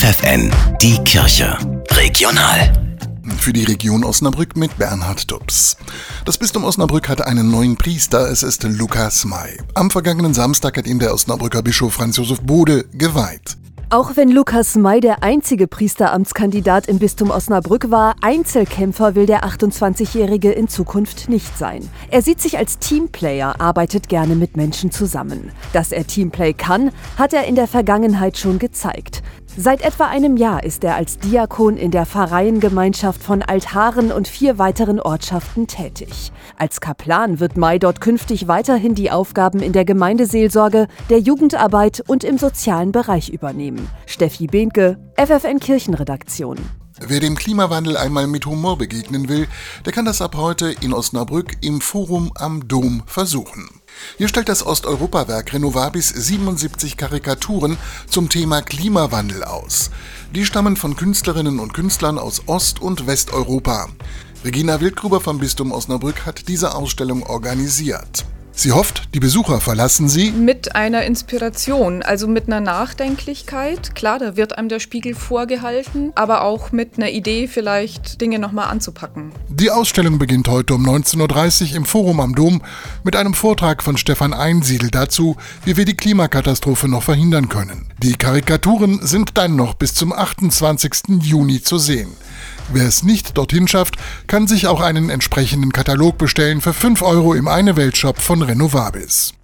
FFN, die Kirche. Regional. Für die Region Osnabrück mit Bernhard Dubs. Das Bistum Osnabrück hat einen neuen Priester, es ist Lukas May. Am vergangenen Samstag hat ihn der Osnabrücker Bischof Franz Josef Bode geweiht. Auch wenn Lukas May der einzige Priesteramtskandidat im Bistum Osnabrück war, Einzelkämpfer will der 28-Jährige in Zukunft nicht sein. Er sieht sich als Teamplayer, arbeitet gerne mit Menschen zusammen. Dass er Teamplay kann, hat er in der Vergangenheit schon gezeigt. Seit etwa einem Jahr ist er als Diakon in der Pfarreiengemeinschaft von Althaaren und vier weiteren Ortschaften tätig. Als Kaplan wird May dort künftig weiterhin die Aufgaben in der Gemeindeseelsorge, der Jugendarbeit und im sozialen Bereich übernehmen. Steffi Behnke, FFN Kirchenredaktion. Wer dem Klimawandel einmal mit Humor begegnen will, der kann das ab heute in Osnabrück im Forum am Dom versuchen. Hier stellt das Osteuropawerk Renovabis 77 Karikaturen zum Thema Klimawandel aus. Die stammen von Künstlerinnen und Künstlern aus Ost- und Westeuropa. Regina Wildgruber vom Bistum Osnabrück hat diese Ausstellung organisiert. Sie hofft, die Besucher verlassen sie mit einer Inspiration, also mit einer Nachdenklichkeit. Klar, da wird einem der Spiegel vorgehalten, aber auch mit einer Idee, vielleicht Dinge nochmal anzupacken. Die Ausstellung beginnt heute um 19.30 Uhr im Forum am Dom mit einem Vortrag von Stefan Einsiedel dazu, wie wir die Klimakatastrophe noch verhindern können. Die Karikaturen sind dann noch bis zum 28. Juni zu sehen. Wer es nicht dorthin schafft, kann sich auch einen entsprechenden Katalog bestellen für 5 Euro im Eine Welt Shop von Renovabis.